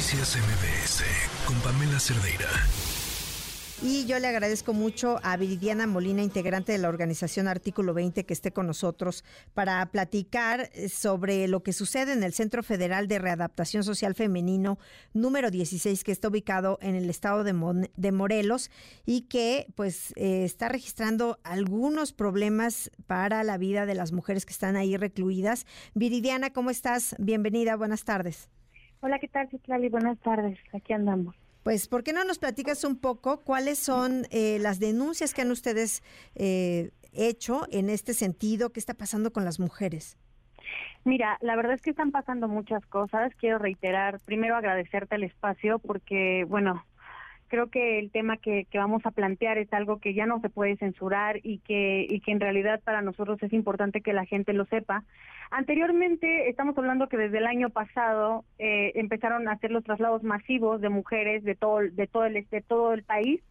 Noticias MBS con Pamela Cerdeira. Y yo le agradezco mucho a Viridiana Molina, integrante de la organización Artículo 20, que esté con nosotros para platicar sobre lo que sucede en el Centro Federal de Readaptación Social Femenino número 16, que está ubicado en el estado de, Morelos y que pues eh, está registrando algunos problemas para la vida de las mujeres que están ahí recluidas. Viridiana, ¿cómo estás? Bienvenida, buenas tardes. Hola, ¿qué tal, Citlali? Buenas tardes, aquí andamos. Pues, ¿por qué no nos platicas un poco cuáles son eh, las denuncias que han ustedes eh, hecho en este sentido? ¿Qué está pasando con las mujeres? Mira, la verdad es que están pasando muchas cosas. Quiero reiterar, primero agradecerte el espacio porque, bueno, creo que el tema que, que, vamos a plantear es algo que ya no se puede censurar y que, y que en realidad para nosotros es importante que la gente lo sepa. Anteriormente, estamos hablando que desde el año pasado eh, empezaron a hacer los traslados masivos de mujeres de todo, de todo el, de todo el país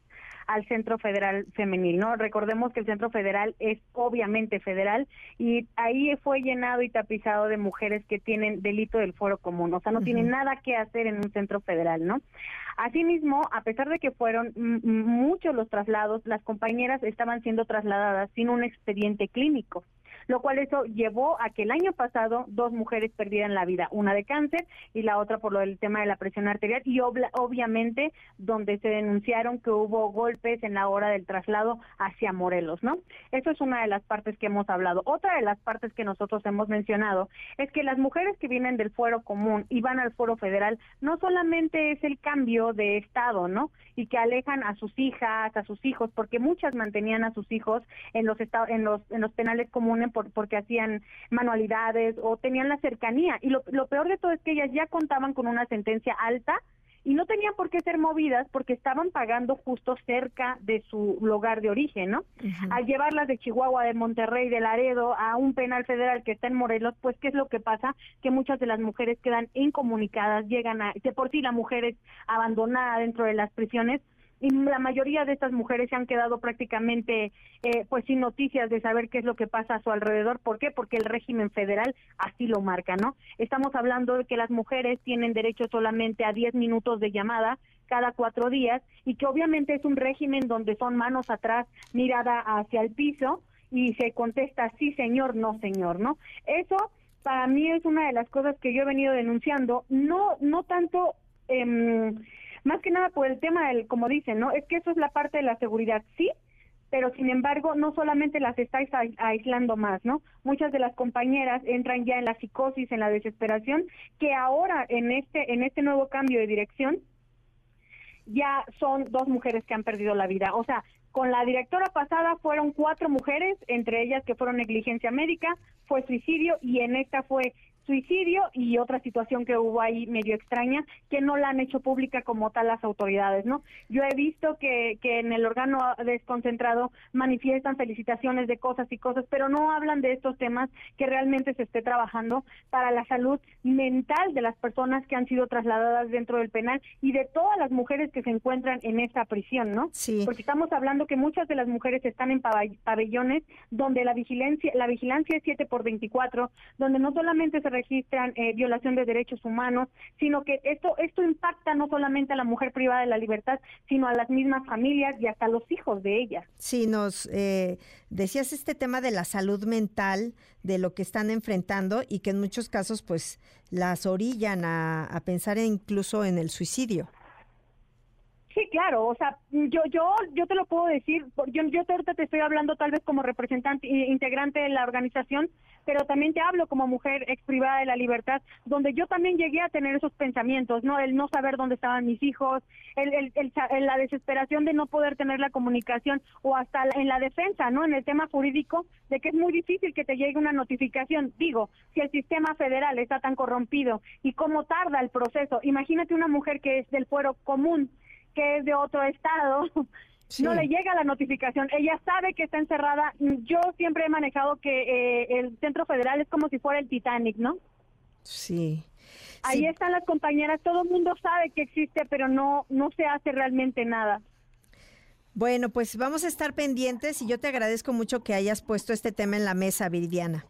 al Centro Federal Femenil, ¿no? Recordemos que el Centro Federal es obviamente federal y ahí fue llenado y tapizado de mujeres que tienen delito del foro común, o sea, no tienen nada que hacer en un centro federal, ¿no? Asimismo, a pesar de que fueron muchos los traslados, las compañeras estaban siendo trasladadas sin un expediente clínico lo cual eso llevó a que el año pasado dos mujeres perdieran la vida, una de cáncer y la otra por lo del tema de la presión arterial y obviamente donde se denunciaron que hubo golpes en la hora del traslado hacia Morelos, ¿no? Eso es una de las partes que hemos hablado. Otra de las partes que nosotros hemos mencionado es que las mujeres que vienen del fuero común y van al fuero federal no solamente es el cambio de estado, ¿no? Y que alejan a sus hijas, a sus hijos, porque muchas mantenían a sus hijos en los en los en los penales comunes porque hacían manualidades o tenían la cercanía. Y lo, peor de todo es que ellas ya contaban con una sentencia alta y no tenían por qué ser movidas porque estaban pagando justo cerca de su lugar de origen, ¿no? Al llevarlas de Chihuahua, de Monterrey, de Laredo a un penal federal que está en Morelos, pues ¿qué es lo que pasa? Que muchas de las mujeres quedan incomunicadas, llegan a, de por sí la mujer es abandonada dentro de las prisiones, y la mayoría de estas mujeres se han quedado prácticamente eh, pues sin noticias de saber qué es lo que pasa a su alrededor. ¿Por qué? Porque el régimen federal así lo marca, ¿no? Estamos hablando de que las mujeres tienen derecho solamente a 10 minutos de llamada cada cuatro días y que obviamente es un régimen donde son manos atrás, mirada hacia el piso y se contesta sí señor, no señor, ¿no? Eso para mí es una de las cosas que yo he venido denunciando, no no tanto eh, más que nada por el tema del, como dicen, ¿no? Es que eso es la parte de la seguridad, sí, pero sin embargo no solamente las estáis aislando más, ¿no? Muchas de las compañeras entran ya en la psicosis, en la desesperación, que ahora en este en este nuevo cambio de dirección ya son dos mujeres que han perdido la vida. O sea, con la directora pasada fueron cuatro mujeres, entre ellas que fueron negligencia médica, fue suicidio y en esta fue suicidio y otra situación que hubo ahí medio extraña que no la han hecho pública como tal las autoridades, ¿no? Yo he visto que, que en el órgano desconcentrado manifiestan felicitaciones de cosas y cosas, pero no hablan de estos temas que realmente se esté trabajando para la salud mental de las personas que han sido trasladadas dentro del penal y de todas las mujeres que se encuentran en esta prisión, ¿no? Sí. Porque estamos hablando que muchas de las mujeres están en pabellones donde la vigilancia la vigilancia es 7 por 24, donde no solamente se registran eh, violación de derechos humanos, sino que esto esto impacta no solamente a la mujer privada de la libertad, sino a las mismas familias y hasta a los hijos de ellas. Sí, nos eh, decías este tema de la salud mental, de lo que están enfrentando y que en muchos casos pues las orillan a, a pensar incluso en el suicidio. Sí, claro, o sea, yo yo yo te lo puedo decir, yo yo ahorita te estoy hablando tal vez como representante integrante de la organización, pero también te hablo como mujer ex privada de la libertad, donde yo también llegué a tener esos pensamientos, no el no saber dónde estaban mis hijos, el, el, el, la desesperación de no poder tener la comunicación o hasta en la defensa, no en el tema jurídico de que es muy difícil que te llegue una notificación. Digo, si el sistema federal está tan corrompido y cómo tarda el proceso, imagínate una mujer que es del fuero común que es de otro estado, no le llega la notificación. Ella sabe que está encerrada. Yo siempre he manejado que eh, el Centro Federal es como si fuera el Titanic, ¿no? Sí. Ahí están las compañeras, todo el mundo sabe que existe, pero no, no se hace realmente nada. Bueno, pues vamos a estar pendientes y yo te agradezco mucho que hayas puesto este tema en la mesa, Viridiana.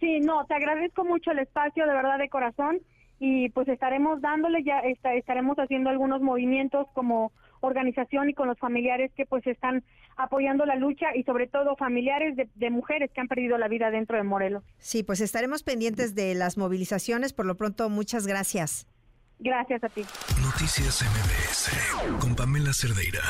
Sí, no, te agradezco mucho el espacio, de verdad, de corazón y pues estaremos dándole ya estaremos haciendo algunos movimientos como organización y con los familiares que pues están apoyando la lucha y sobre todo familiares de, de, mujeres que han perdido la vida dentro de Morelos. Sí, pues estaremos pendientes de las movilizaciones. Por lo pronto, muchas gracias. Gracias a ti. Noticias MBS con Pamela Cerdeira.